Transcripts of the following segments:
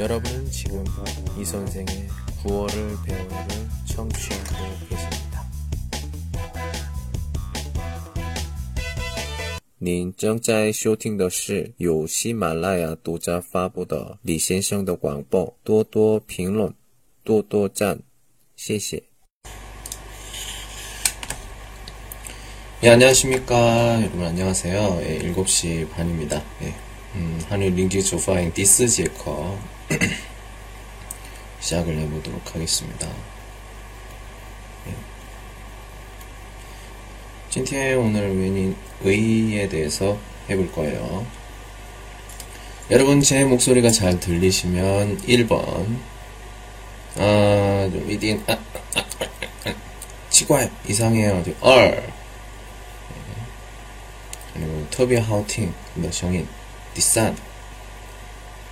여러분은 지금 이 선생의 구월을 배우를 청취하고 계십니다. 您正在收听的是由喜马拉雅独家发布的李先生的广播，多多评论，多多赞，谢谢。 예, 안녕하십니까. 여러분, 안녕하세요. 예, 7시 반입니다. 예, 음, 한일 링지 조파인 디스 제커 시작을 해보도록 하겠습니다. 예. 今天 오늘 웬인 의에 대해서 해볼 거예요. 여러분, 제 목소리가 잘 들리시면 1번, 아, 좀 이딘, 아, 아, 아, 아, 치과 이상해요. 좀, 얼. 그리고 터비 하우팅 너 성인 디산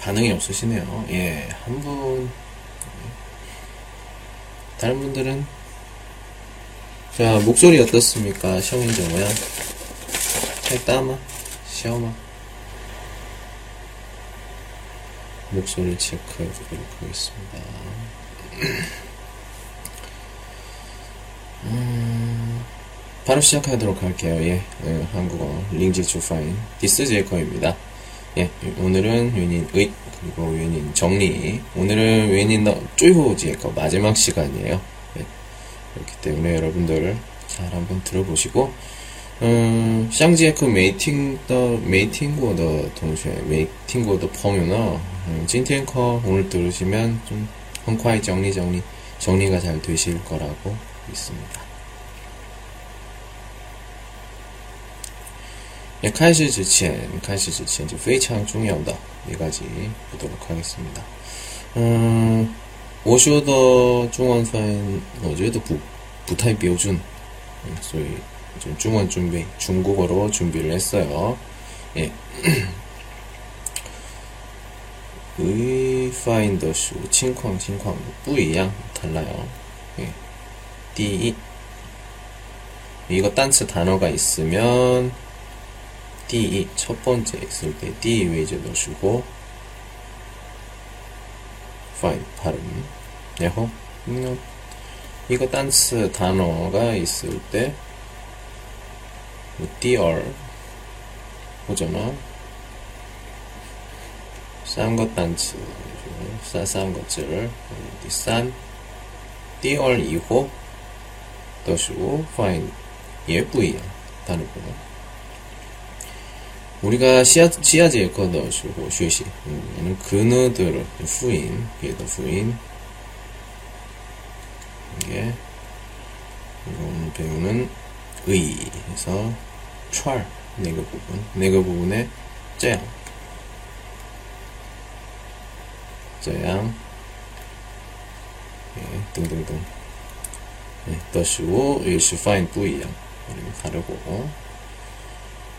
반응이 없으시네요. 예, 한 분. 다른 분들은 자 목소리 어떻습니까? 시험인지 뭐야? 살따마 시험아 목소리 체크해 보도록 하겠습니다. 음, 바로 시작하도록 할게요. 예, 예 한국어 링지 주파인 디스 제커입니다. 예, 오늘은 윈인 의 그리고 윈인 정리. 오늘은 윈인 더 쪼이호 제커 마지막 시간이에요. 예, 그렇기 때문에 여러분들 잘 한번 들어보시고 嗯，相杰克没听到没听过的同学，没听过的朋友呢，嗯，今天课오늘들으시면좀헌快정리정리정리가잘되실거라고믿습니다 예, 开始之前，开始之前就非常重要的一个字보도록하겠습니다嗯，我说的中文翻译，我觉得不不太标准，嗯，所以。좀 중원 준비, 중국어로 준비를 했어요. 예. 의파인더슈, 칭쾅, 칭쾅, 뿌이양 달라요. 예. 第一 이거 단츠 단어가 있으면 D 첫 번째 있을 때 D 외제 넣어주고 fine 발음 네호 이거 단스 단어가 있을 때 dr 오잖아 싼것 단츠 싸싼 것을 산 dr 이호 넣어주고 fine 얘 부위야. 단어구나. 우리가 시아 시아제 거더슈 쉐시. 얘는 그너들 후인. 얘도 후인. 이게. 이건 배우는 의에서 철. 네그 부분. 네그 부분에 쩌양. 쩌양. 예, 등등등. 예, 뿌이양. 이렇게 다르고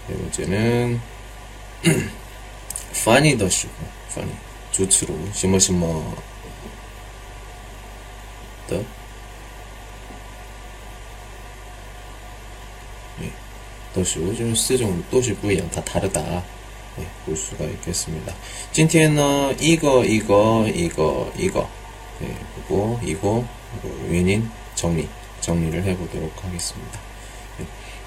예, 네 번째는 funny 더쇼 funny. 조츠로. 시머시머 더? 네, 더쇼 좀 쓰정 또시 부위랑 다 다르다. 네, 볼 수가 있겠습니다. 찐티에는 이거 이거 이거 이거. 네, 그리고 이거, 이거, 이거, 이거, 이거, 이거, 이거, 이거, 이거, 이거, 이거,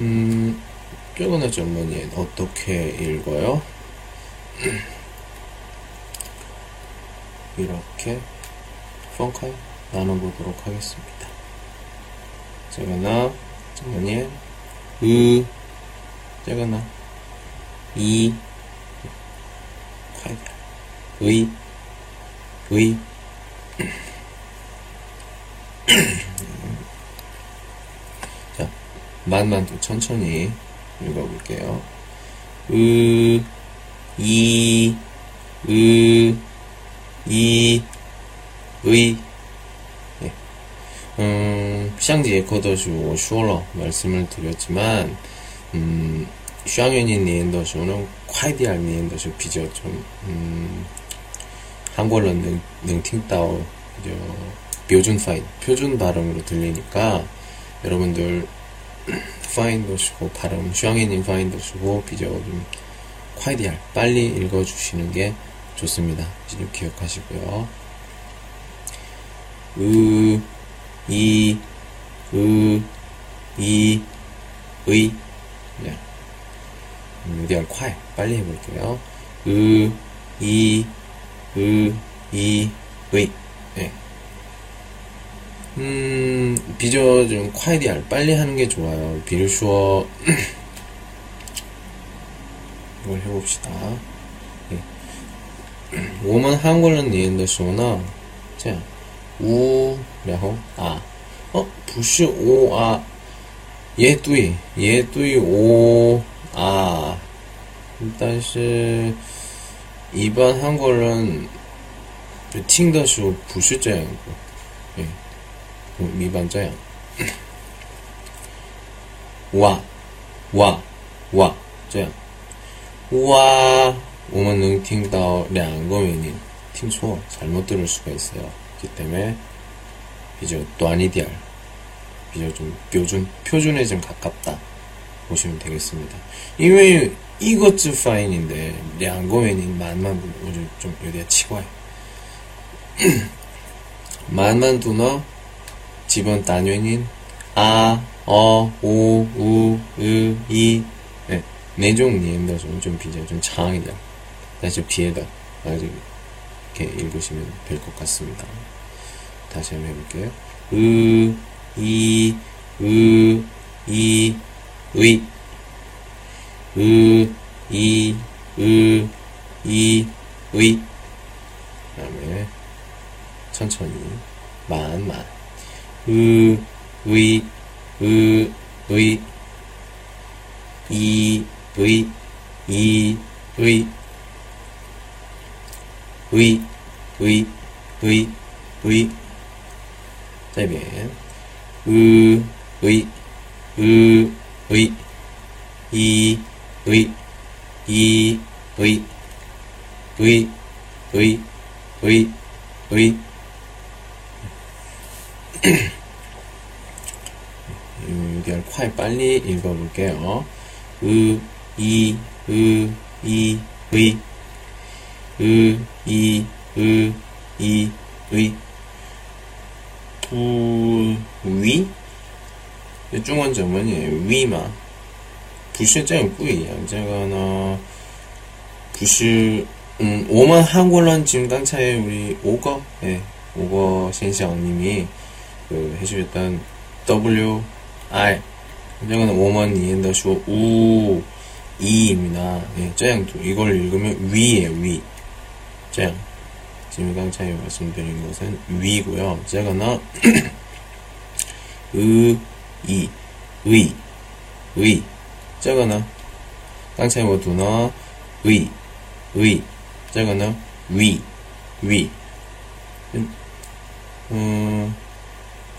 음, 쪼그나 전문인 어떻게 읽어요? 이렇게 펑카이 나눠보도록 하겠습니다. 쪼그나 전문인 으, 쪼그나 이, 콰이, 의, 의, 자, 만만 또 천천히 읽어볼게요. 으, 이, 으, 이, 의. 네. 음, 샹디에 거더슈 슈얼러 말씀을 드렸지만, 음, 샹윤이 니엔더슈는 콰이디알 니엔더슈 비죠. 좀, 음, 한글로 능, 능팅따오, 표준 파인, 표준 발음으로 들리니까, 여러분들 파인도 쓰고 발음 슈앙이님 파인도 쓰고 비교 좀 콰이디알 빨리 읽어주시는 게 좋습니다. 지금 기억하시고요. 으, 이, 으, 이, 의. 네. 유디알 콰이 빨리 해볼게요. 으, 이, 으, 이, 의. 네. 음, 비저 좀 콰이디알 빨리 하는 게 좋아요. 비교쇼 이걸 해봅시다. 오만 한글은 니엔더쇼나 자, 우, 랴호, 아. 어? 부시 오, 아. 예, 뚜이. 예, 뚜이, 오, 아. 但是 일반 한글은, 팅더쇼 부시짱 예. 这样的，对，一般这样，哇，哇，哇，这样。우와, 我们能听到两个原因. 听错, 잘못 들을 수가 있어요. 그렇기 때문에 비교 또아니디알 비교 좀 표준, 표준에 좀 가깝다 보시면 되겠습니다. 이외 이것즈 파인인데 两个原因 만만 우리 좀 요디가 치과해. 만만 두너 집은 단연인 아, 어, 오, 우, 으, 이 네, 네종 니엔다 네 좀좀 비자 좀 장이다. 다시 뒤에다 아직 이렇게 읽으시면 될 것 같습니다. 다시 한번 해볼게요. 으, 이, 으, 이, 의. 으, 이, 으, 이, 의. 그 다음에 천천히, 만, 만. 으, 의, 으, 의, 이, 의, 이, 의, 의, 의, 의, 의. 这边 으, 의, 으, 의, 이, 의, 이, 의, 의, 의, 의, 음결 콰이 빨리 읽어볼게요. 으, 이, 으, 이, 의. 으, 이, 으, 이, 의. 부, 위? 중원점은 위마. 불신장 꾸이. 양자가 나, 부실, 음, 오만 한골런 지금 깡차에 우리 오거, 예, 오거 신시왕님이 그 해주겠다는 W I 굉장한 woman in the 우 이입니다. 예, 짱 이걸 읽으면 위에요, 위. 짱 지금 강차이 말씀드린 것은 위고요. 제가나 의이 의 의. 제가나 강차이 모두나 의 의. 제가나 위 위. 음. 음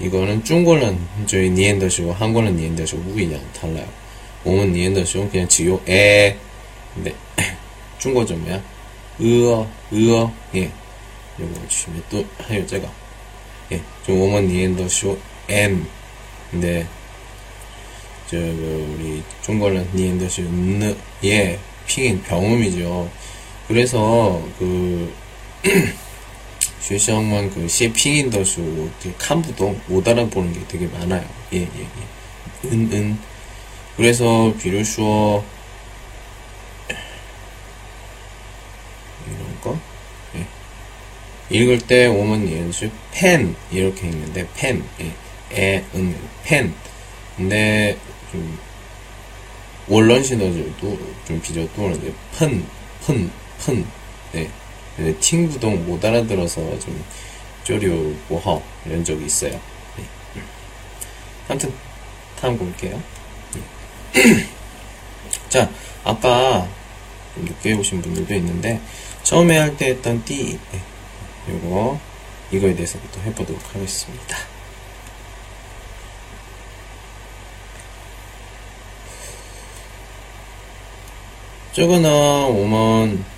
이거는 중국은 저희 니엔더쇼고 한국은 니엔더시고 무기냥 달라요. 오은 니엔더쇼고 그냥 지요 에 근데 중국 좀 뭐야? 으어 으어 예 요거 주시면 또 하요 제가 예. 좀 오은 니엔더쇼 엠 근데 저 그, 우리 중국은 니엔더시고 느예 핑인 병음이죠. 그래서 그 学校们그 시핑인더쇼 칸부도 못 알아보는 게 되게 많아요. 예, 예, 예. 은, 은. 그래서, 比如说, 이런 거, 예. 읽을 때, 오면 연습, 펜, 이렇게 읽는데, 펜, 예. 에, 은, 펜. 근데, 좀, 원런시너들도 좀 비교 또는데, 펀, 펀, 펀, 네. 근데 팅부동 못 알아들어서 좀 쪼려고 이런 적이 있어요. 네. 아무튼 다음 볼게요. 네. 자, 아까 좀 늦게 오신 분들도 있는데 처음에 할 때 했던 띠 네. 요거 이거에 대해서부터 해보도록 하겠습니다. 저거는 오면 我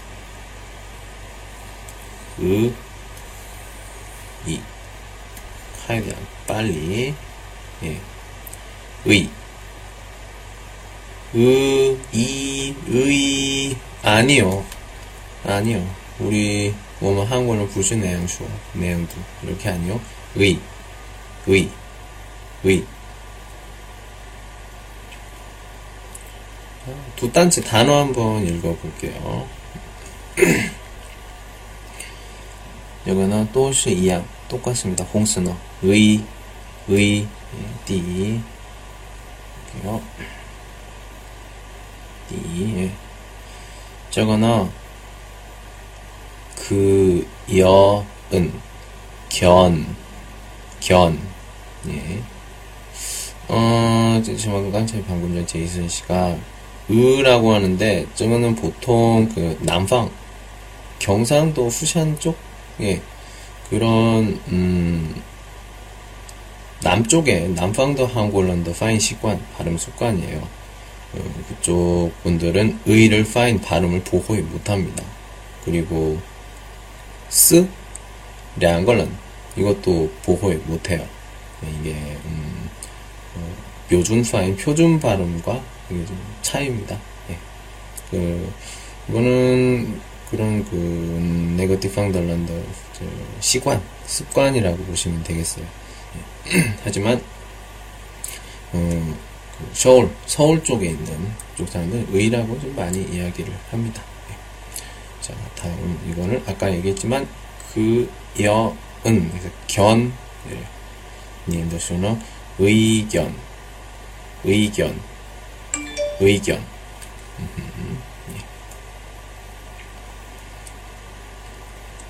의, 이. 하여간 빨리. 예. 의. 의, 이, 의. 아니요. 아니요. 우리, 뭐뭐 한국어는 부수 내용수, 내용도. 이렇게 아니요. 의. 의. 의. 두 단체 단어 한번 읽어볼게요. 여기는 또是 이양 똑같습니다. 홍스너 의, 의, 띠 이렇게요. 띠 예. 저거는 그, 여, 은, 견, 견, 예. 어, 지금 깜짝이 방금 전 제이슨 씨가 으라고 하는데 저거는 보통 그 남방 경상도 후샨 쪽 예, 그런 음, 남쪽에 남방도 한국어런더 파인 습관 발음 습관이에요. 어, 그쪽 분들은 의를 파인 발음을 보호에 못합니다. 그리고 스 량걸런 이것도 보호에 못해요. 이게 음, 어, 묘준 파인 표준 발음과 차이입니다. 예. 그 이거는 그런 그 네거티브 팡덜런더 시관 습관이라고 보시면 되겠어요. 예. 하지만 어, 그 서울 서울 쪽에 있는 쪽 사람들 의라고 좀 많이 이야기를 합니다. 예. 자 다음 이거는 아까 얘기했지만 그 여은 그래서 견 니엔더쇼는 의견 의견 의견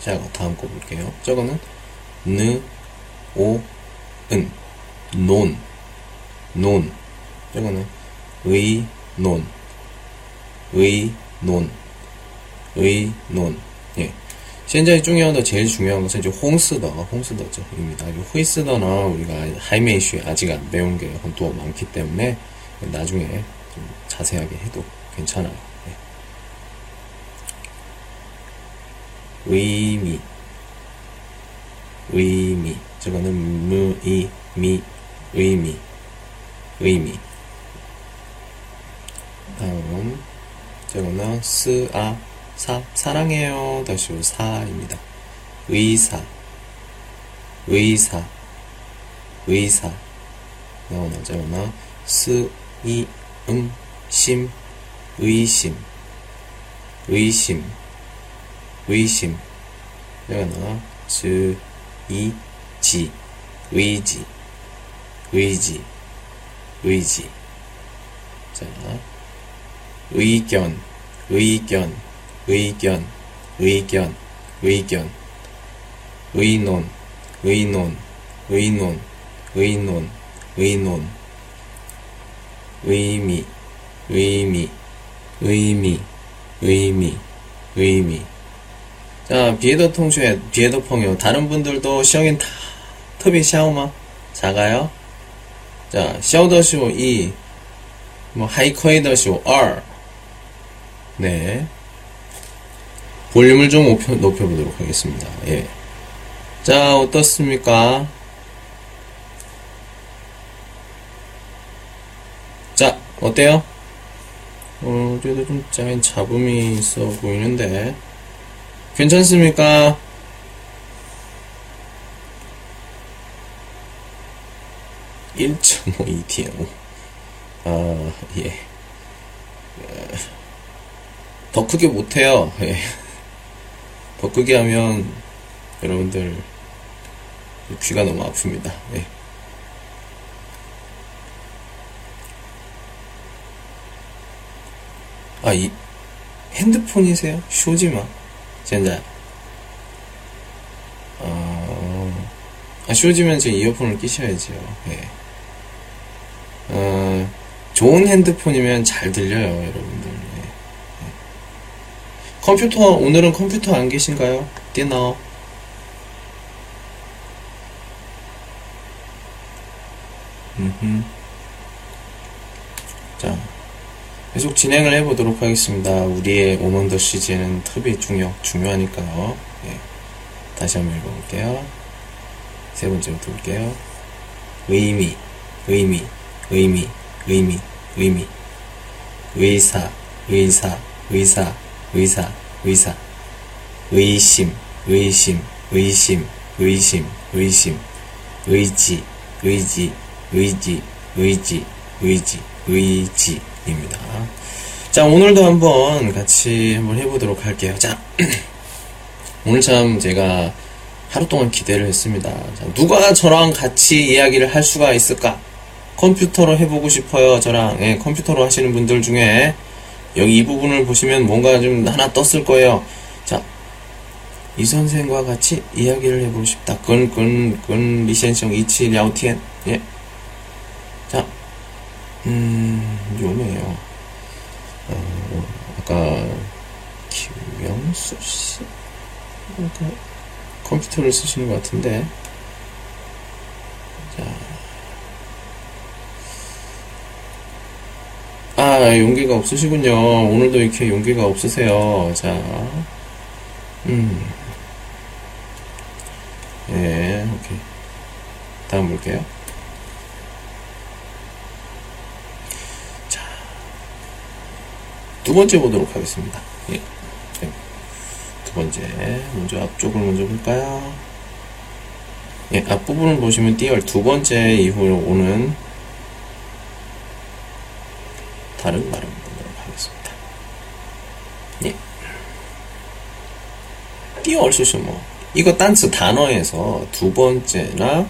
자, 다음 거 볼게요. 저거는 느, 오, 은, 논, 논. 저거는 의, 논, 의, 논, 의, 논. 예. 现在重要的 제일 중요한 것은 이제 홍스더, 홍스더죠. 입니다. 이 후이스더는 우리가 하이메이슈 아직 안 배운 게 또 많기 때문에 나중에 좀 자세하게 해도 괜찮아요. 의미. 의미. 저거는 무이 미 의미. 의미. 다음 저거는 스아 사. 사랑해요. 다시 사입니다. 의사. 의사. 의사. 나오나 저거는 스이 음심 의심. 의심 의심. 여기나 즈, 이, 지, 의지, 의지, 의지. 자, 의견, 의견, 의견, 의견, 의견. 의논, 의논, 의논, 의논, 의논. 의미, 의미, 의미, 의미, 의미. 자, 비에더 통슈에, 비에더 펑요. 다른 분들도 시영인 다,特别 샤오마? 작아요? 자, 샤오더쇼 2, 뭐, 하이커이더쇼 2. 네. 볼륨을 좀 높여, 높여보도록 하겠습니다. 예. 자, 어떻습니까? 자, 어때요? 어, 그래도 좀 짜인 잡음이 있어 보이는데. 괜찮습니까? (1.5 ETM) 아, 예. 더 크게 못해요. 예. 더 크게 하면 여러분들 귀가 너무 아픕니다. 예. 아, 이 핸드폰이세요? 쇼지마. 现在. 어, 아, 쇼지면 제 이어폰을 끼셔야죠. 예. 어, 좋은 핸드폰이면 잘 들려요, 여러분들. 예. 예. 컴퓨터, 오늘은 컴퓨터 안 계신가요? 띠너. 음흠. 자, 계속 진행을 해보도록 하겠습니다. 우리의 오먼더 시즌은特别 중요, 중요하니까요. 예. 다시 한번 읽어볼게요. 세 번째부터 볼게요. 의미, 의미, 의미, 의미, 의미. 의사, 의사, 의사, 의사, 의사. 의심, 의심, 의심, 의심, 의심. 의지, 의지, 의지, 의지, 의지, 의지 입니다. 자, 오늘도 한번 같이 한번 해보도록 할게요. 자, 오늘 참 제가 하루 동안 기대를 했습니다. 자, 누가 저랑 같이 이야기를 할 수가 있을까? 컴퓨터로 해보고 싶어요. 저랑 예, 컴퓨터로 하시는 분들 중에 여기 이 부분을 보시면 뭔가 좀 하나 떴을 거예요. 자, 이 선생과 같이 이야기를 해보고 싶다. 끈, 끈, 끈, 리센성 이치, 랴오티엔. 예. 자, 음, 요네요. 어, 아까, 김영수 씨? 아까 컴퓨터를 쓰시는 것 같은데. 자. 아, 용기가 없으시군요. 오늘도 이렇게 용기가 없으세요. 자. 음. 예, 오케이. 다음 볼게요. 두 번째 보도록 하겠습니다. 예. 네. 두 번째. 먼저 앞쪽을 먼저 볼까요? 예, 앞부분을 보시면 띄얼 두 번째 이후로 오는 다른 발음 보도록 하겠습니다. 예. 띄얼 수시뭐 이거 단츠 단어에서 두 번째나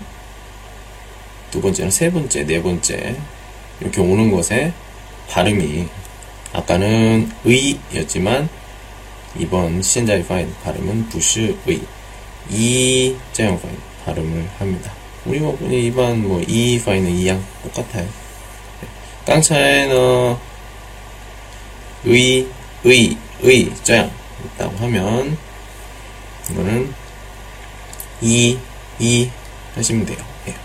두 번째나 세 번째, 네 번째 이렇게 오는 것에 발음이 아까는 의였지만 이번 시엔자이 파인 발음은 부시 의, 이 자영 파인 발음을 합니다. 우리 뭐 일반 뭐 이 파인은 이양 똑같아요. 깡차에는 의, 의, 의, 자양 있다고 하면 이거는 이, 이 하시면 돼요. 예.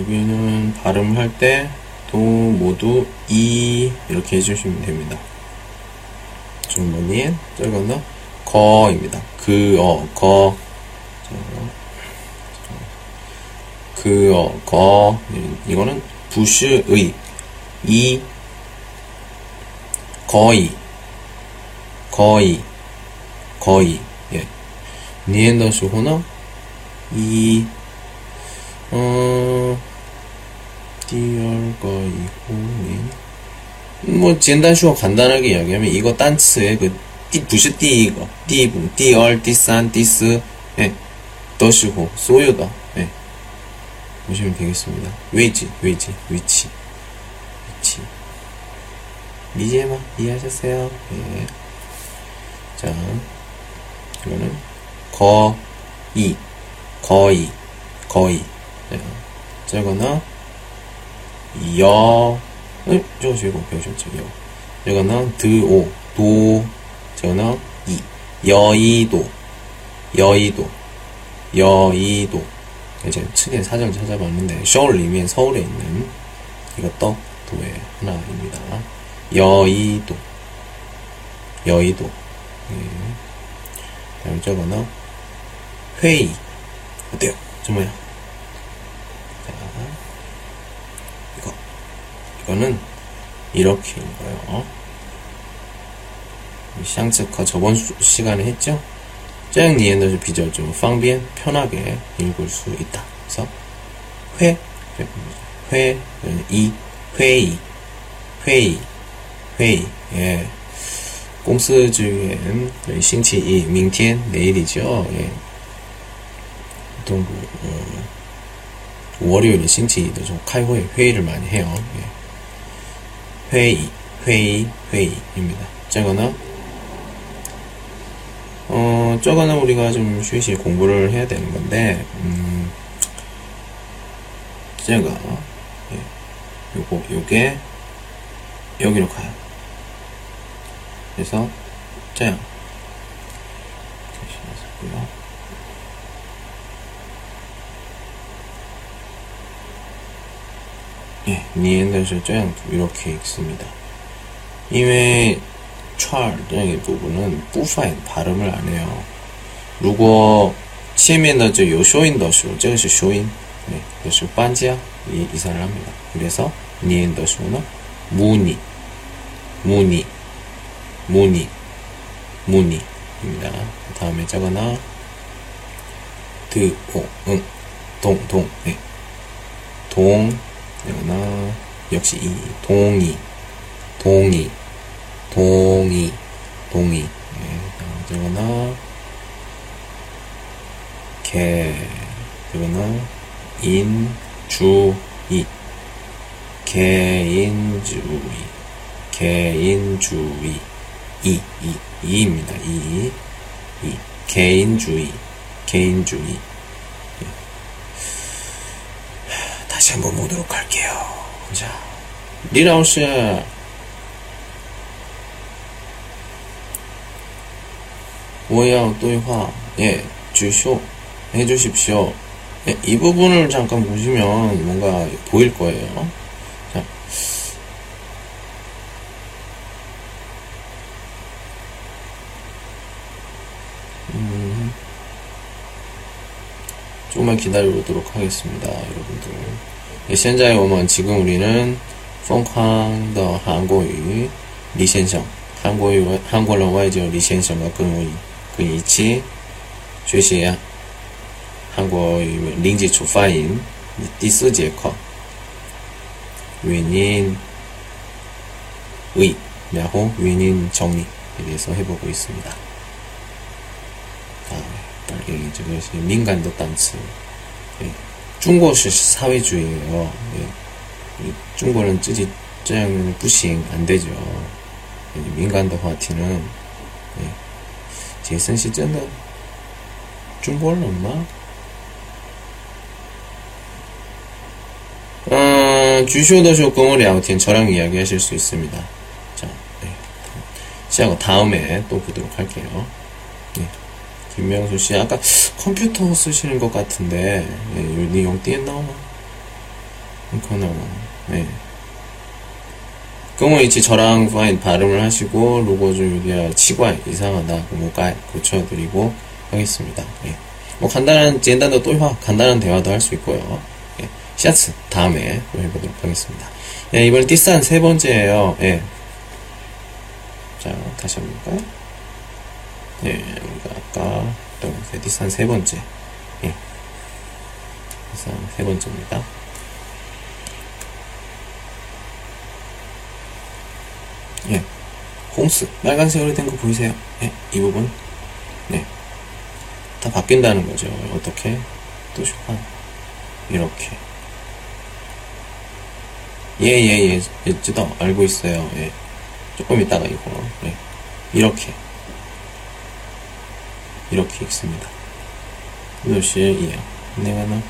여기는 발음을 할때 또 모두 이 이렇게 해주시면 됩니다. 줄무늬엔 짧아서 거입니다. 그어 거 그어 거 네, 이거는 부슈의 이 거의 거의 거의 예 니엔더스 호너 이 어, 뭐 젠단쇼 간단하게 이야기하면 이거 단츠의 그 띠, 부시 띠 이거 띠분 띠얼 띠산 띠스 예 더시호 소유다 예 보시면 되겠습니다 위지, 위지, 위치 위치 미지에마 이해하셨어요 예. 자 이거는 거이 거의 거의 예. 저거나 여 응? 저거 이거 배우셨죠? 여. 저거는 드오, 도, 저거는 이, 여의도, 여의도, 여의도. 제가 측에 사전 찾아봤는데, 서울里面 서울에 있는 이것도 도의 하나입니다. 여의도, 여의도. 예. 다음 저거는 회의. 어때요? 정말요? 자, 이거. 그거는 이렇게인 거예요. 어? 샹츠카 저번 수, 시간에 했죠? 짱 니엔더 비저죠. 팡비엔 편하게 읽을 수 있다. 그래서 회, 회, 이, 회의, 회의, 회의. 예. 공스주엔 싱치2 明天 내일이죠. 예. 보통 그, 어, 월요일에 싱치2도 좀 카이회 회의를 많이 해요. 예. 회의, 회의, 회의입니다. 저거는 어, 저거는 우리가 좀 쉬쉬 공부를 해야 되는 건데, 음, 제가, 예, 요거, 요게, 여기로 가요. 그래서, 这样. 잠시만요. 예, 니엔더스 这样 이렇게 읽습니다. 因为 串这一部分部分 발음을 안 해요. 如果前面的就有收音的时候，这个是收音， 네, 그래서 반지야 이 이사를 합니다. 그래서 니엔더쇼는 무니, 무니, 무니, 무니입니다. 다음에 저거나 드, 오, 응, 동, 동, 네, 동, 이거나 역시 이 동이, 동이. 동의, 동의. 예, 저거나, 개, 저거나, 인, 주, 이. 개인주의. 개인주의. 이, 이, 이입니다. 이, 이. 개인주의. 개인주의. 예. 다시 한번 보도록 할게요. 자, 리라우스 모양 또화 예, 주쇼 해주십시오. 예, 이 부분을 잠깐 보시면 뭔가 보일 거예요. 조금만 기다려보도록 하겠습니다. 여러분들. 네, 예센자의 오만 지금 우리는 펑캉더 한국유 리센성 한국의 한국어 와이저 리센성과 근우이 근이치 주시야 한국의 링지 초파인 디스제커 위인 의 야호 위인 정리에 대해서 해보고 있습니다. 예, 저기 역시 민간도 단츠 예, 중고시 사회주의예요. 예, 중고는 찌지 짜면 부싱 안 되죠. 예, 민간도 화티는 예, 제선시 쩐다 중고를 없나? 음, 주쇼도 조금을 야우틴 저랑 이야기하실 수 있습니다. 자, 네. 시작하고 다음에 또 보도록 할게요. 김명수 씨 아까 컴퓨터 쓰시는 것 같은데 예, 니용 네 띠엔나오 그러나 뭐, 예. 그러면 이제 저랑 파인 발음을 하시고 로고 좀 여기야 치과 이상하다 뭐가 고쳐드리고 하겠습니다. 예. 뭐 간단한 젠단도 또 간단한 대화도 할 수 있고요. 예. 샷스 다음에 또 해보도록 하겠습니다. 예, 이번엔 띠싼 세 번째예요. 예. 자 다시 한번 볼까요? 예. 아까 했던 띠싼 세 번째. 예. 띠싼 세 번째입니다. 예. 홍스. 빨간색으로 된 거 보이세요? 예, 이 부분. 네. 다 바뀐다는 거죠. 어떻게? 또 쇼판. 이렇게. 예, 예, 예, 예, 찌더 알고 있어요. 예. 조금 있다가 이거, 예. 이렇게. 이렇게 읽습니다. 이것이 이요. 내가 너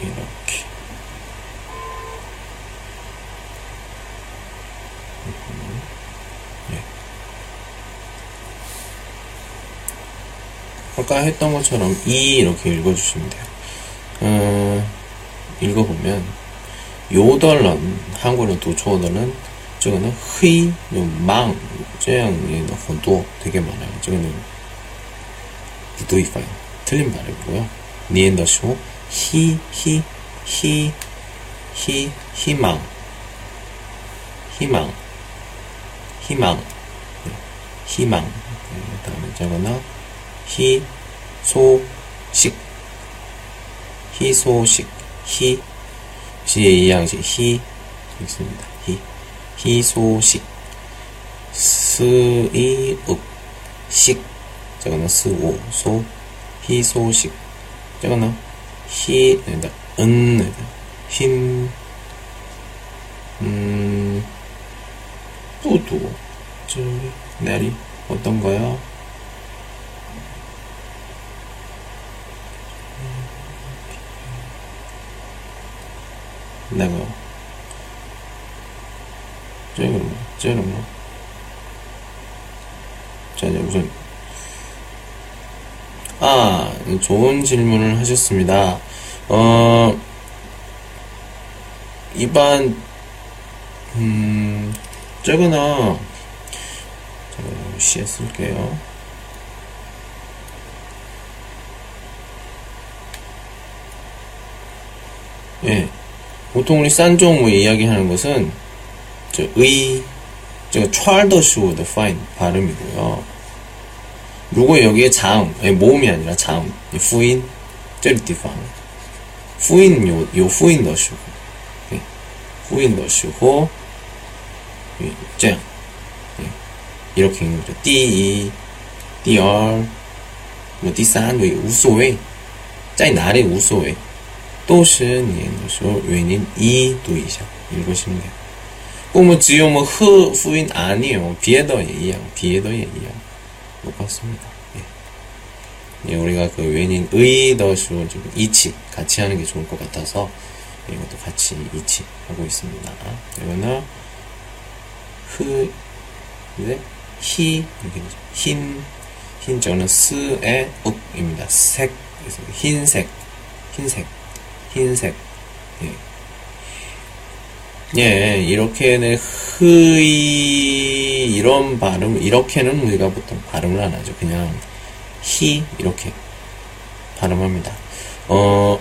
이렇게. 예. 아까 했던 것처럼 이 이렇게 읽어주시면 돼요. 어, 읽어보면 요덜런 한국어 도초어는 저거는 흐이, 망, 这样的很多 되게 많아요. 저거는 부도이가요. 틀린 발음이고요. 니엔더쇼 히, 히, 히, 히, 희망, 희망, 희망, 네, 희망. 네, 다음에 저거는 희, 소, 식, 희소식, 희, 시의 양식, 희, 있습니다. 희, 희소식, 스이, 읍, 식, 저거는 스오, 소, 희소식, 저거는 희, 네, 은, 네, 힘, 음, 뿌두, 저, 내리, 어떤 거요? 내가, 쟤는 뭐, 쟤는 뭐. 자, 이제 우선, 아, 좋은 질문을 하셨습니다. 어, 이반, 음, 저거는, 제가 시에 쓸게요. 예. 보통 우리 싼종 이야기하는 것은, 저, 의, 저, 찰더슈 더 파인 발음이고요.如果 여기에 자음, 아니, 모음이 아니라 자음, 후인, 这个地方, 후인, 요, 요 후인 더时候, 네. 후인 더时候, 예, 这样, 예. 이렇게 읽는 거죠. 第一, 第二, 뭐, 第三, 뭐, 无所谓,在哪里无所谓, 都是念的时候原因一读一下 읽으시면 돼요. 我们只有么和 후인 아니에요. 别的也一样,别的也一样. 똑같습니다. 예. 예, 우리가 그 웬인 의더쇼 지금 이치 같이 하는 게 좋을 것 같아서 이것도 같이 이치 하고 있습니다. 이거는 흐 이제 히 이렇게 되죠. 흰 흰저는 스의 읍입니다. 색 흰색 흰색 흰색 예. 예, 이렇게는 흐이 이런 발음 이렇게는 우리가 보통 발음을 안 하죠. 그냥 히 이렇게 발음합니다. 어,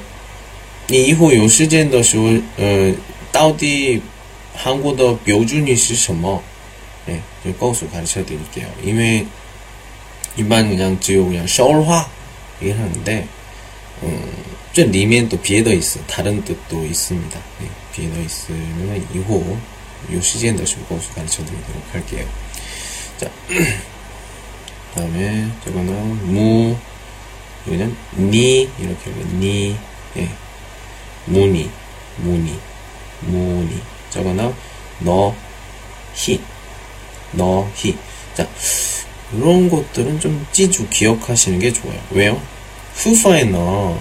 以后有时间的时候，呃，到底韩国的标准语是什么？ 네, 就告诉 가르쳐 드릴게요. 因为一般 그냥 只有 그냥 首尔话 얘기하는데, 음, 这里面또别的意思, 다른 뜻도 있습니다. 네. 뒤에 있으면 2호 요 시즌 더시고 고수 가르쳐 드리도록 할게요. 자, 다음에 저거는 무, 여기는 니, 이렇게 하면 니, 예. 무니, 무니, 무니. 저거는 너, 히, 너, 히. 자, 이런 것들은 좀 찌주 기억하시는 게 좋아요. 왜요? 후파이너,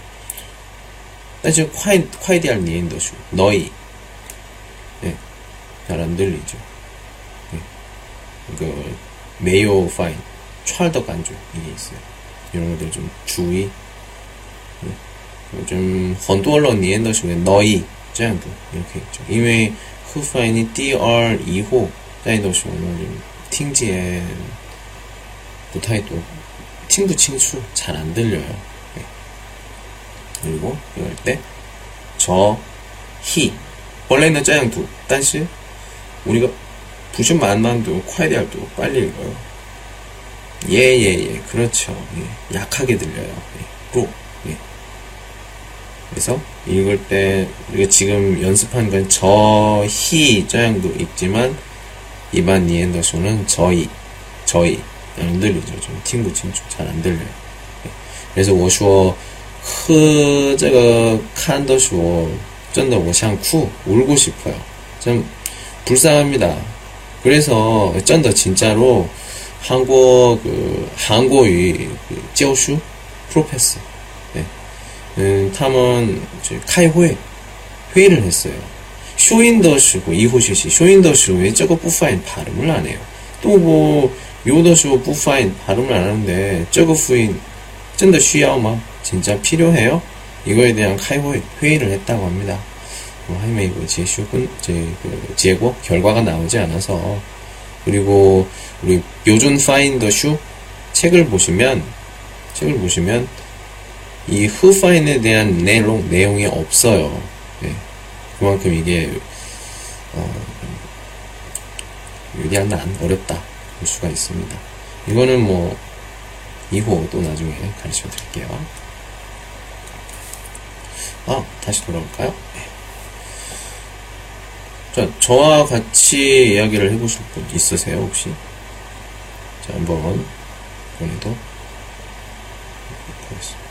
저, 저야. 但是快快点念的时候 너희. 예, 잘안 들리죠. 그 메요 파인, 찰더 간주 이게 있어요. 이런 것들 좀 주의. 네. 좀 헌도얼러 니엔더시에 너희 这样的 이렇게 있죠. 因为후파인이 dr 2호 在的时候呢，听见 不太多听不清楚잘 안 들려요. 그리고 이럴 때 저, 히 원래는 짜양두, 딴시 우리가 부심 만만도 콰이디알도 빨리 읽어요. 예예예, 예, 예. 그렇죠. 예. 약하게 들려요. 예. 로, 예. 그래서 읽을 때 우리가 지금 연습한 건 저, 히 짜양도 읽지만 이반 니엔더소는 저희, 저희 안 들리죠. 좀 팅구 팅구 잘안 들려요. 예. 그래서 워슈어 这个看的时候真的我想哭 울고 싶어요. 좀 불쌍합니다. 그래서 真的 진짜로 한국 그 한국의 그教书 프로페서 네. 음, 他们开会 회의를 했어요. 쇼인더쇼고 이호시시 쇼인더쇼 왜 저거 부파인 발음을 안 해요? 또 뭐 요더쇼 부파인 발음을 안 하는데 저거 후인 真的需要吗? 진짜 필요해요? 이거에 대한 카이호의 회의를 했다고 합니다. 뭐 하면 이거 제쇼군 제그 제고 결과가 나오지 않아서 그리고 우리 요준 파인더 슈 책을 보시면 책을 보시면 이 후파인에 대한 내용 내용이 없어요. 네. 그만큼 이게 어, 유리한 난 어렵다 볼 수가 있습니다. 이거는 뭐 이후 또 나중에 가르쳐 드릴게요. 아, 다시 돌아올까요? 네. 자, 저와 같이 이야기를 해보실 분 있으세요, 혹시? 자, 한번, 이번에도 보겠습니다.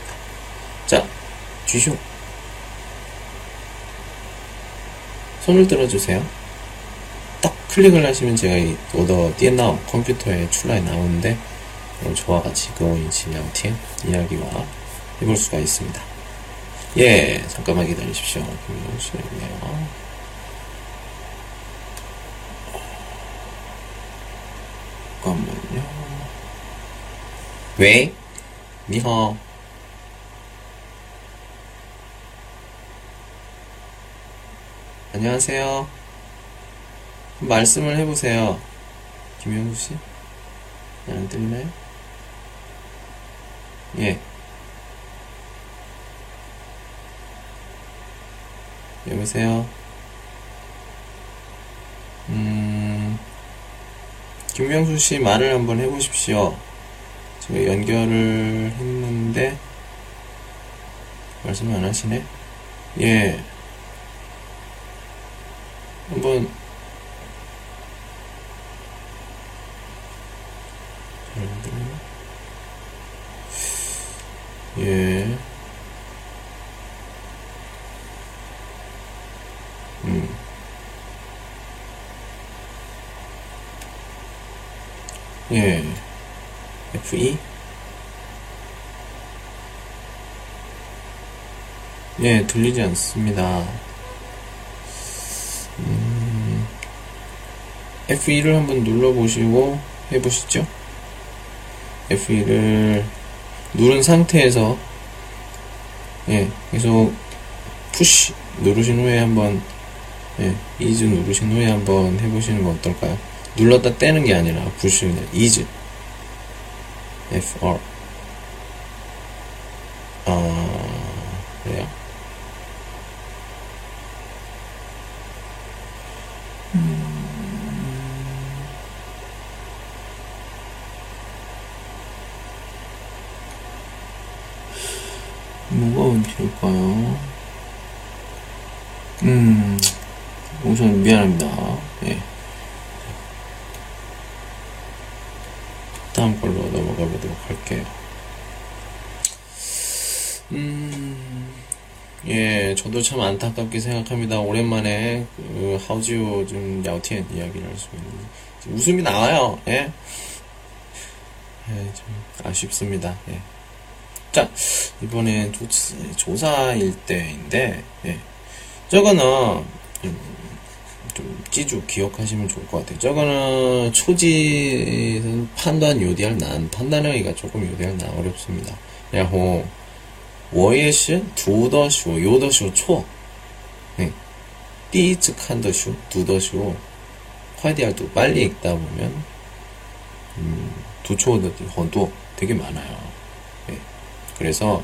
자, 쥐쇼. 손을 들어주세요. 딱 클릭을 하시면 제가 이 오더 띠엔나 컴퓨터에 출라에 나오는데, 저와 같이 그원인치 聊天 이야기와 해볼 수가 있습니다. 예, 잠깐만 기다리십시오. 김용수 있네요. 잠깐만요. 왜? 니허. 안녕하세요. 말씀을 해보세요. 김영수 씨? 안 들리나요? 예. 여보세요? 음, 김명수 씨 말을 한번 해보십시오. 제가 연결을 했는데, 말씀 안 하시네? 예. 한번? 예. 음. 예. F2? 예, 들리지 않습니다. 음, F2를 한번 눌러보시고 해보시죠. F2를 누른 상태에서 예, 계속 不是 누르신 후에 한번 예, 一直 누르신 후에 한번 해보시는 건 어떨까요? 눌렀다 떼는 게 아니라 不是 그냥 一直 FR 안타깝게 생각합니다. 오랜만에 그 하우지오 좀 야오티엔 이야기를 할 수 있는 웃음이 나와요. 예. 예, 좀 아쉽습니다. 예. 자, 이번엔 조, 조사일 때인데, 예. 저거는 좀, 좀 찌주 기억하시면 좋을 것 같아요. 저거는 초지 판단 요디할 난 판단하기가 조금 요디할 난 어렵습니다. 然后我也是读的书有的时候错 네. 삐익한 더슈, 두더슈, 화디알도 빨리 읽다 보면, 음, 두초원도 헌도 되게 많아요. 네. 그래서,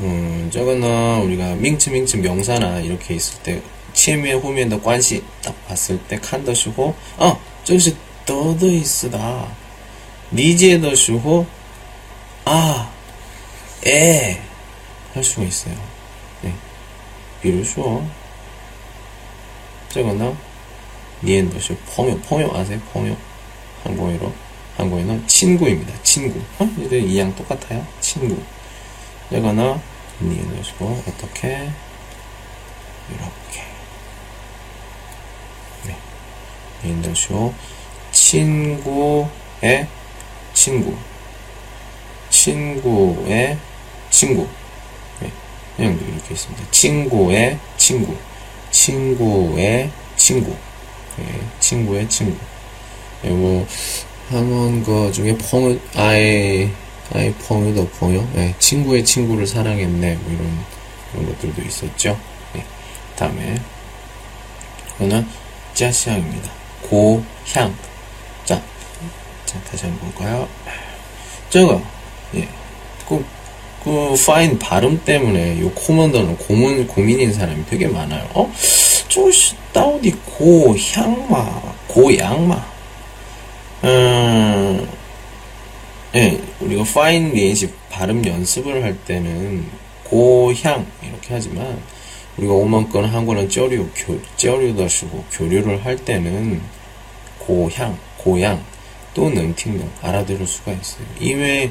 음, 저거는 우리가 밍츠 밍츠 명사나 이렇게 있을 때, 치에미의 후면의 관시 딱 봤을 때 칸더슈호, 어, 저것이 더더 있으다. 니지에 더슈호, 아, 에, 할 수가 있어요. 네. 比如说这个呢 니엔 더시 펑요, 펑요 아세요? 펑요. 한국어로 한국어는 친구입니다. 친구. 어? 이제 이양 똑같아요. 친구. 이거는 니엔 더시고 어떻게 이렇게 네. 니엔 더시고 친구의 친구. 친구의 친구. 이렇게 있습니다. 친구의 친구. 친구의 친구. 네. 친구의 친구. 그리고 한번 그 중에 펑 아이 아이 펑유도 펑요. 네. 친구의 친구를 사랑했네. 뭐 이런 이런 것들도 있었죠. 네. 다음에 이거는 家乡입니다. 고향. 자, 자 다시 한번 볼까요? 这个 예. 그, 그, 파인 발음 때문에 요 코먼더는 고문, 고민인 사람이 되게 많아요. 어? 저시, 따오디 고향마, 고양마. 음, 예, 우리가 发音 练习 발음 연습을 할 때는 고향, 이렇게 하지만, 우리가 오만건 한국어는 쩌류, 교, 쩌류다 쓰고 교류를 할 때는 고향, 고향, 또는 팅동 알아들을 수가 있어요. 이외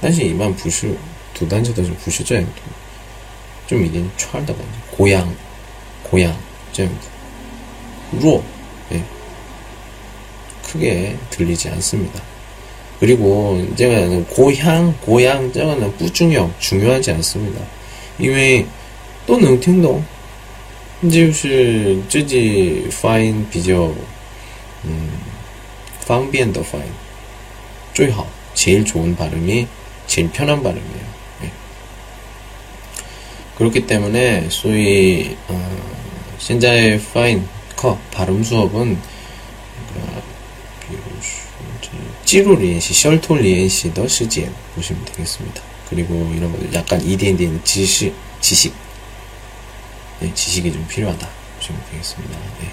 但是一般不是读单词的时候不是这样读，좀 이제 촬다 보니 고향, 고향 这样子弱, 네. 크게 들리지 않습니다. 그리고 제가 고향, 고향, 저거는 뿌중역 중요하지 않습니다. 이외 또 능팅동 就是自己发音比较嗯 方便的 파인. 最好, 제일 좋은 발음이 제일 편한 발음이에요. 예. 그렇기 때문에 소위 어, 신자의 파인 커 발음 수업은 찌루 리엔시, 셜톨리엔시 더 시지엔 보시면 되겠습니다. 그리고 이런 것들 약간 이디엔디엔 지식, 지식. 네, 지식이 좀 필요하다 보시면 되겠습니다. 네.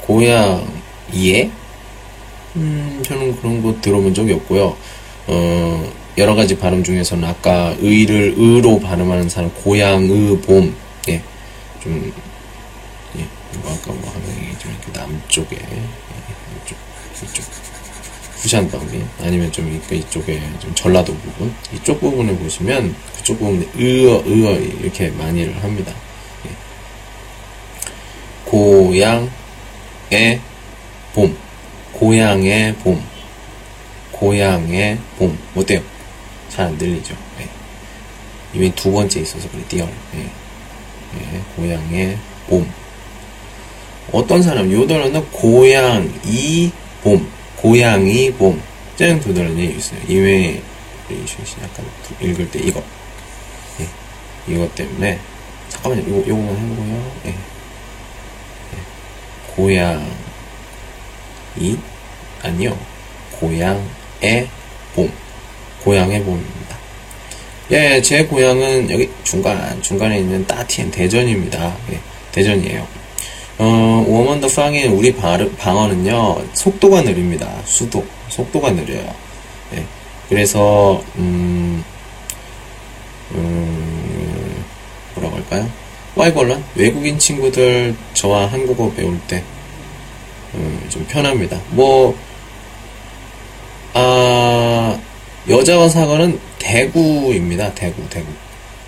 고향 예 음, 저는 그런 거 들어본 적이 없고요. 어, 여러 가지 발음 중에서는 아까 의를 의로 발음하는 사람 고양의 봄, 예, 좀 예, 이거 아까 뭐 하면 좀 이렇게 남쪽에 예, 이쪽 이쪽 방면 아니면 좀 이쪽에 좀 전라도 부분 이쪽 부분을 보시면 그쪽 부분에 의어 의어 이렇게 많이를 합니다. 예. 고양 의 봄. 고향의 봄. 고향의 봄. 어때요? 잘 안 들리죠? 네. 이미 두 번째 있어서 그래, 띄어요. 네. 네. 고향의 봄. 어떤 사람, 요들은 고향이 봄. 고향이 봄. 짱 두드러는 얘기 있어요. 이외에, 약간 읽을 때 이거. 네. 이것 때문에. 잠깐만요. 이거, 요거만 해보고요. 네. 고향이 아니요 고향의 봄 고향의 봄입니다. 예, 제 고향은 여기 중간 중간에 있는 따티엔 대전입니다. 예, 대전이에요. 어, 워먼더 팡인 우리 방, 방어는요 속도가 느립니다. 수도 속도가 느려요. 예, 그래서 음, 음 뭐라고 할까요? 와이걸런 외국인 친구들 저와 한국어 배울 때좀 음, 편합니다. 뭐 아, 여자와 사과는 대구입니다. 대구, 대구,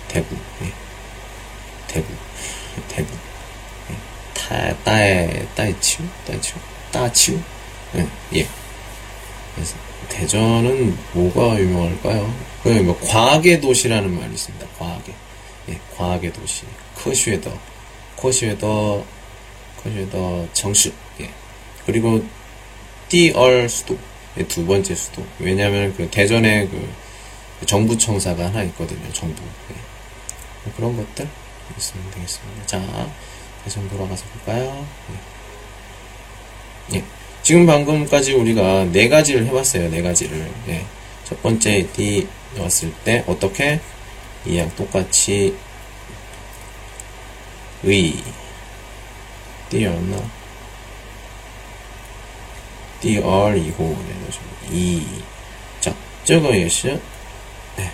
대구, 예. 대구, 대구. 예. 타, 따에, 따에 치우, 따에 치우, 따 치우. 예, 예. 그래서 대전은 뭐가 유명할까요? 그 뭐 과학의 도시라는 말이 있습니다. 과학의, 예, 과학의 도시. 커슈에더, 커슈에더, 커슈에더 정식. 예. 그리고 띠얼 수도. 두 번째 수도. 왜냐면 그 대전에 그 정부청사가 하나 있거든요, 정부. 예. 뭐 그런 것들 있으면 되겠습니다. 자, 한번 돌아가서 볼까요? 예. 예. 지금 방금까지 우리가 네 가지를 해봤어요, 네 가지를. 예. 첫 번째 D 왔을 때 어떻게 이양 똑같이 의 띠였나? DR205네, 요즘 2. 자, 저거 역시, 네,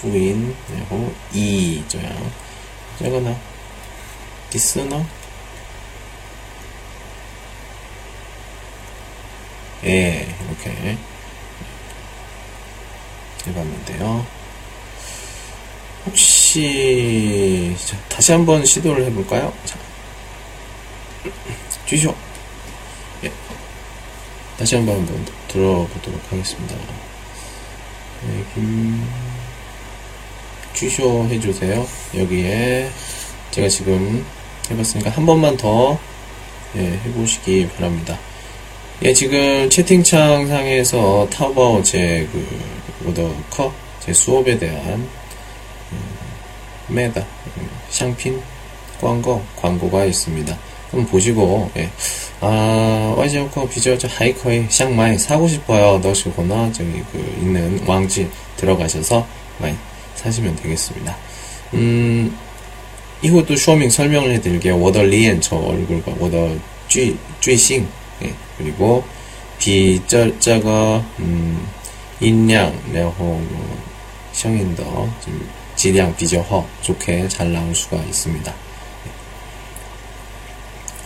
후인, 그리고 2, 저야. 저거나 디스너 예, 이렇게 해봤는데요. 혹시 자, 다시 한번 시도를 해볼까요? 자, 주시오. 다시 한번 한번 들어보도록 하겠습니다. 네, 김 쥐쇼 해주세요. 여기에 제가 지금 해봤으니까 한 번만 더 예, 해보시기 바랍니다. 예, 지금 채팅창 상에서 타오바오 제 그, 오더커, 제 수업에 대한, 음, 메다, 음, 샹핀, 광고, 광고가 있습니다. 한번 보시고, 예. 아, 와이즈오코 비주얼 하이커의 샹마이 사고 싶어요 넣으시거나 저기 그 있는 왕지 들어가셔서 많이 사시면 되겠습니다. 음, 이것도 쇼밍 설명을 해드릴게요. 워더리엔 저 얼굴과 워더 쥐, 쥐싱 예, 그리고 비절자가 음, 인양, 레호, 뭐, 성인더, 지량 비저허 좋게 잘 나올 수가 있습니다.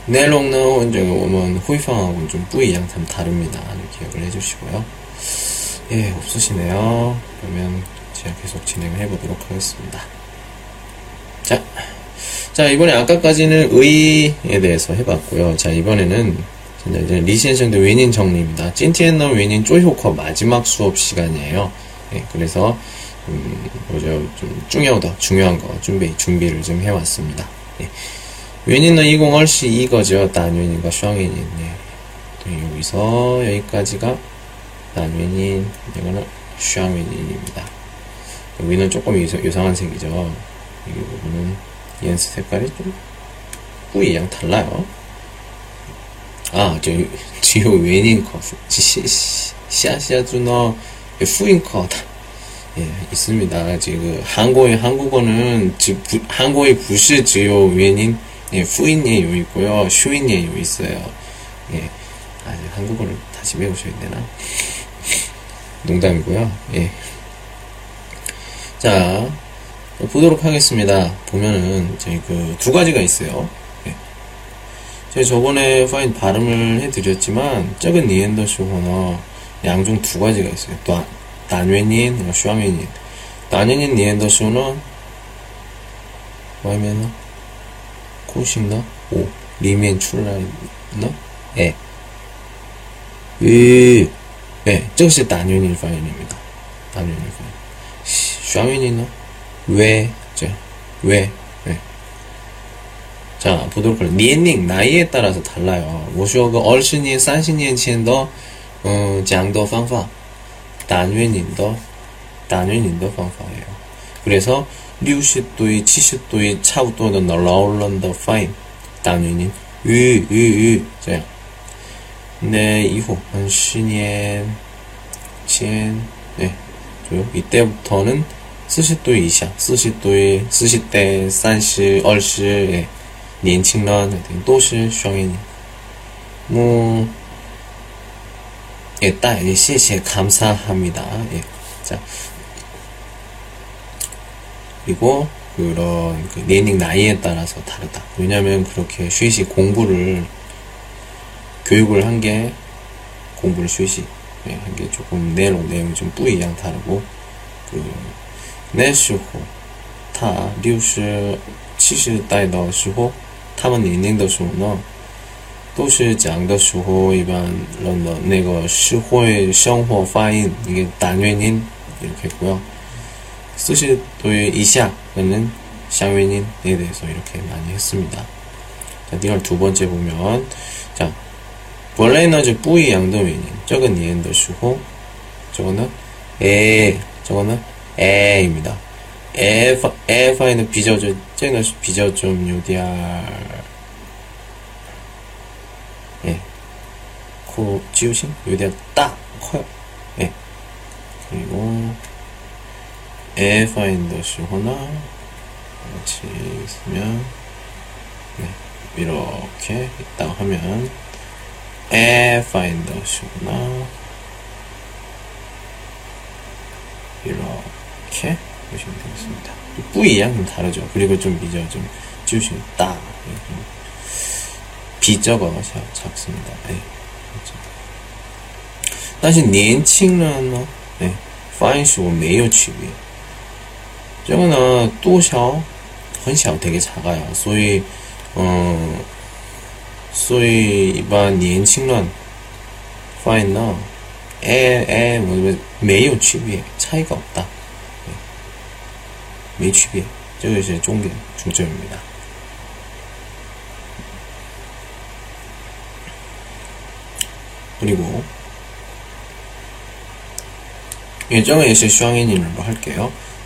내용은 이제 오면 후이팡하고는 좀 뿌이양 참 다릅니다. 기억을 해주시고요. 예, 없으시네요. 그러면 제가 계속 진행을 해보도록 하겠습니다. 자, 자 이번에 아까까지는 의에 대해서 해봤고요. 자 이번에는 이제 리시엔성대 윈인 정리입니다. 찐티엔너 윈인 쪼효커 마지막 수업 시간이에요. 예, 그래서 음, 뭐죠 좀 중요하다 중요한 거 준비 준비를 좀 해왔습니다. 예. 윈인은 20얼시 이거죠. 단윈인과 슈앙윈인. 예. 여기서 여기까지가 单元音 이거는 双元音입니다. 여기는 조금 요상한 색이죠. 이 부분은 颜色 색깔이 좀 不一样 달라요. 아, 저, 只有 元音课, 下下周呢 辅音课, 예, 있습니다. 지금, 한국의, 한국어는, 지, 부, 한국의 不是 只有 元音, 예, 辅音 也有 있고요, 收音 也有 있어요. 예, 아, 한국어를 다시 배우셔야 되나? 농담이고요, 예. 자, 보도록 하겠습니다. 보면은, 저희 그, 두 가지가 있어요. 제가 저번에 파인 발음을 해드렸지만 적은 니엔더 쇼호너 양중 두 가지가 있어요. 또 단웨닌, 슈앙웨닌. 단웨닌 니엔더 쇼는 와이면은 코싱너 오 리면 출라너 에 으, 네, 这是 단웨닌 파인입니다. 단웨닌 파인. 슈앙웨닌은 왜, 왜, 자, 보도록 할게요. 니엔닝, 나이에 따라서 달라요. 我说个二十年、三十年前的, 어, 讲的方法, 단위인더, 단위인더 方法예요. 그래서 60도의, 70도의 차우도는 나올런더 파인, 단위인, 으, 으, 으, 这样. 네, 이후, 한 10년, 前, 네, 조요. 이때부터는 40도 이상, 40도의, 40대, 30, 20, 예. 年轻人都是双语뭐 예, 딱, 예, 谢谢, 감사합니다. 예. 자. 그리고, 그런, 그,年龄 나이에 따라서 다르다. 왜냐면 그렇게 쉬시 공부를, 교육을 한 게, 공부를 쉬시, 예, 한게 조금 내용, 내용이 좀 뿌이양 다르고, 그, 내시호, 타, 60, 70代的时候，他们年龄的时候呢，都是讲的时候，一般人的那个社会生活反应一个单元音이렇게했 스시도의 이시학에는 샤웨닌에 대해서 이렇게 많이 했습니다. 자, 니얼 두 번째 보면 자, 원래너즈 뿌이 양도민인 적은 이엔더슈고 저거는 에 저거는 에입니다. 에, 에, 파이는 비저점 쟁너슈 비저좀 요디알 예. 코 지우신 요디알 딱 커요. 예. 그리고 에 파인더 슈호나 같이 있으면 네. 이렇게 있다 하면 에 파인더 슈구나 이렇게 보시면 되겠습니다. 뿌이양 좀 다르죠. 그리고 좀 미저 좀 지우시면 딱 좀 비저가 작습니다. 네. 그렇죠. 但是年轻人呢，哎，发音是我没有区别。 这个呢，多小很小 되게 작아요. 所以 어, 所以一般年轻人发音呢 에, 에, 뭐, 뭐, 没有区别 차이가 없다. 네. 没区别这个是重点 중점입니다. 그리고 예정은 예시 슈앙인인으로 할게요.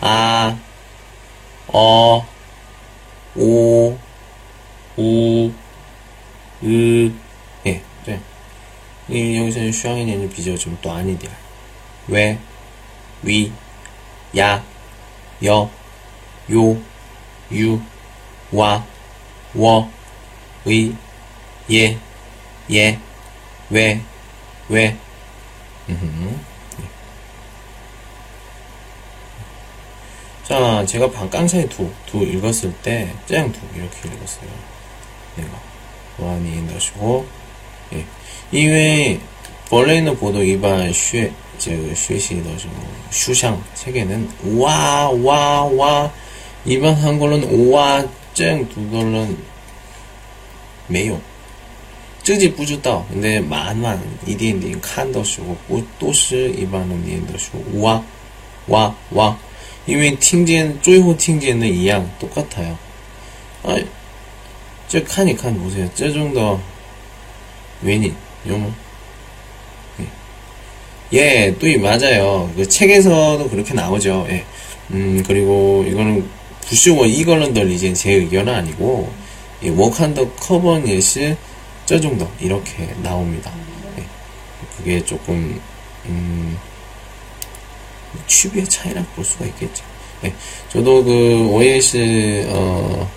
아, 어, 오, 우, 으, 예, 네. 이, 여기서는 슈앙이는 비교 좀또 아니디야. 왜, 위, 야, 여, 요, 유, 와, 워, 의, 예, 예, 왜, 왜, 음 자, 제가 방깡차의 두, 두 읽었을 때, 짱 두, 이렇게 읽었어요. 내가. 와니 넣으시고, 예. 이외에, 원래는 보도 일반 쉐, 저, 쉐시 넣으시고, 슈샹 책에는, 와, 와, 와, 일반 한글은 와, 짱 두걸은, 매요. 自己不知道，근데만만一点点看的时候，不都是一般的念的时候，哇哇哇。 因为听见最后听见的一样똑같아요. 아, 저看一看 보세요. 这种的原因有吗? 예, 예, 또 맞아요. 그 책에서도 그렇게 나오죠. 예. 음, 그리고 이거는 부시워 이걸런들 이제 제 의견은 아니고 이 워칸더 커번 예시 저 정도 이렇게 나옵니다. 예. 그게 조금 음, 취비의 차이라고 볼 수가 있겠죠. 네. 저도 그 OAS 어,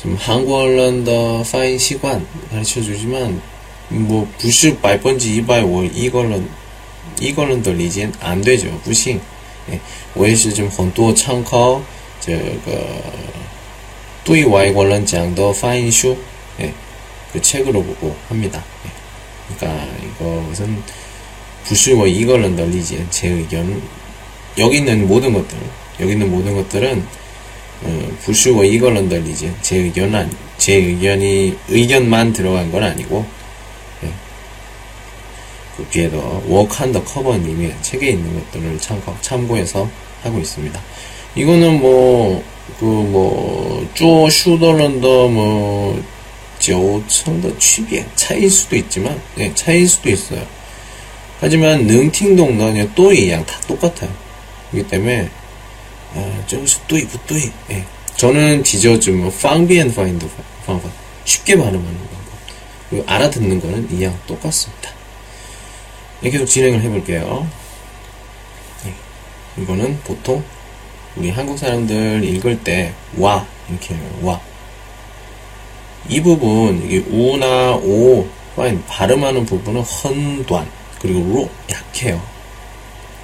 좀 한글란더 파인 시관 가르쳐 주지만 뭐 부시 말번지 이바이 월 이걸은 이걸은 더 리젠 안 되죠. 부싱. 네. OAS 좀 헌도 참고 저그 对 와이관련 장더 파인 슈. 네. 그 책으로 보고 합니다. 네. 그러니까 이것은 부시와 뭐 이걸은 더 리젠 제 의견 여기 있는 모든 것들, 여기 있는 모든 것들은 어, 부슈와 이걸런덜리지 제 의견은 제 의견이 의견만 들어간 건 아니고 예. 그 뒤에도 워크한더 커버님이 책에 있는 것들을 참고, 참고해서 하고 있습니다. 이거는 뭐 그뭐쪼 슈더런더 뭐 저청더 취비의 차이일 수도 있지만 예, 차이일 수도 있어요. 하지만 능팅동도 또 이양 다 똑같아요. 그렇기 때문에 아, 좀시 뚜이 부뚜이 예. 저는 디저즈 뭐 방비엔 파인드 방법 쉽게 발음하는 방법 그리고 알아듣는 거는 이양 똑같습니다. 예, 계속 진행을 해볼게요. 예. 이거는 보통 우리 한국 사람들 읽을 때 와 이렇게. 와. 이 부분 이게 우나 오 파인 발음하는 부분은 헌 단 그리고 로 약해요.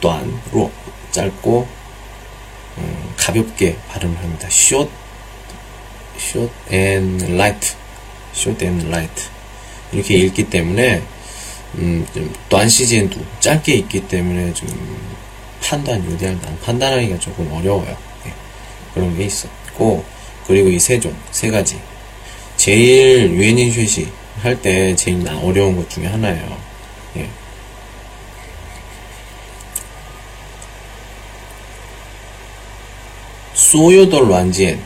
단, 로 짧고 음, 가볍게 발음을 합니다. 숏 short and light, short and light 이렇게 읽기 때문에 음, 좀短시间도 짧게 읽기 때문에 좀 판단 요대할 난 판단하기가 조금 어려워요. 예, 그런 게 있었고 그리고 이 세 종, 세 가지 제일 유엔인 쉐시 할 때 제일 나 어려운 것 중에 하나예요. 예. 소요더 란지엔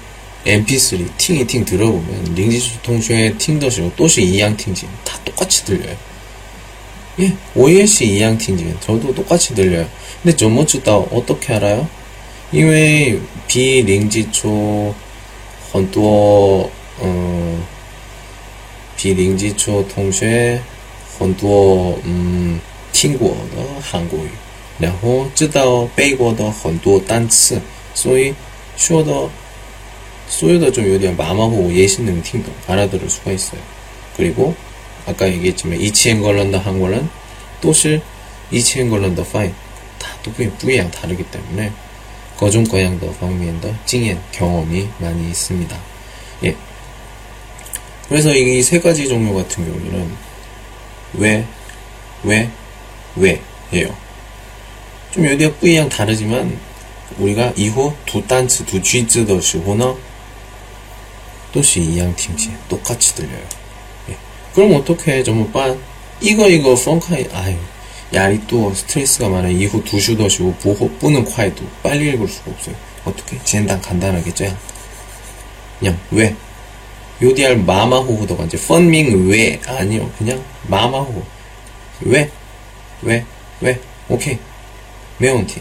MP3 팅이 팅 들어보면 링지수 통쇼의 팅더시고 또시 이양 팅진 다 똑같이 들려요. 예, 오예시 이양 팅진 저도 똑같이 들려요. 근데 저모츠다 어떻게 알아요? 因为 비링지초 很多嗯比邻基础同学很多嗯听过的韩国语，然后知道背过的很多单词，所以 쉬워더 쏘여더 좀 요리한 마마호 예신능 팅동 알아들을 수가 있어요. 그리고 아까 얘기했지만 이치엔 걸런다 한글은 또실 이치엔 걸런다 파인 다 또부의 뿌이랑 다르기 때문에 거중 거양더 방면더 찡엔 경험이 많이 있습니다. 예. 그래서 이 세 가지 종류 같은 경우는 왜, 왜, 왜예요. 좀 요리와 뿌이랑 다르지만 우리가 이후 두 단츠 두 쥐즈 더 시고는 또시 이양 팀지 똑같이 들려요. 예. 그럼 어떻게 빤 이거 이거 펑카이 아유 야리 또 스트레스가 많아 이후 두 슈더 시고 보호 뿌는 콰이도 빨리 읽을 수가 없어요. 어떻게 진단 간단하겠죠? 그냥 왜 요디알 마마호호도가 이제 펀밍 왜 아니요 그냥 마마호 왜 왜? 왜? 오케이 매운티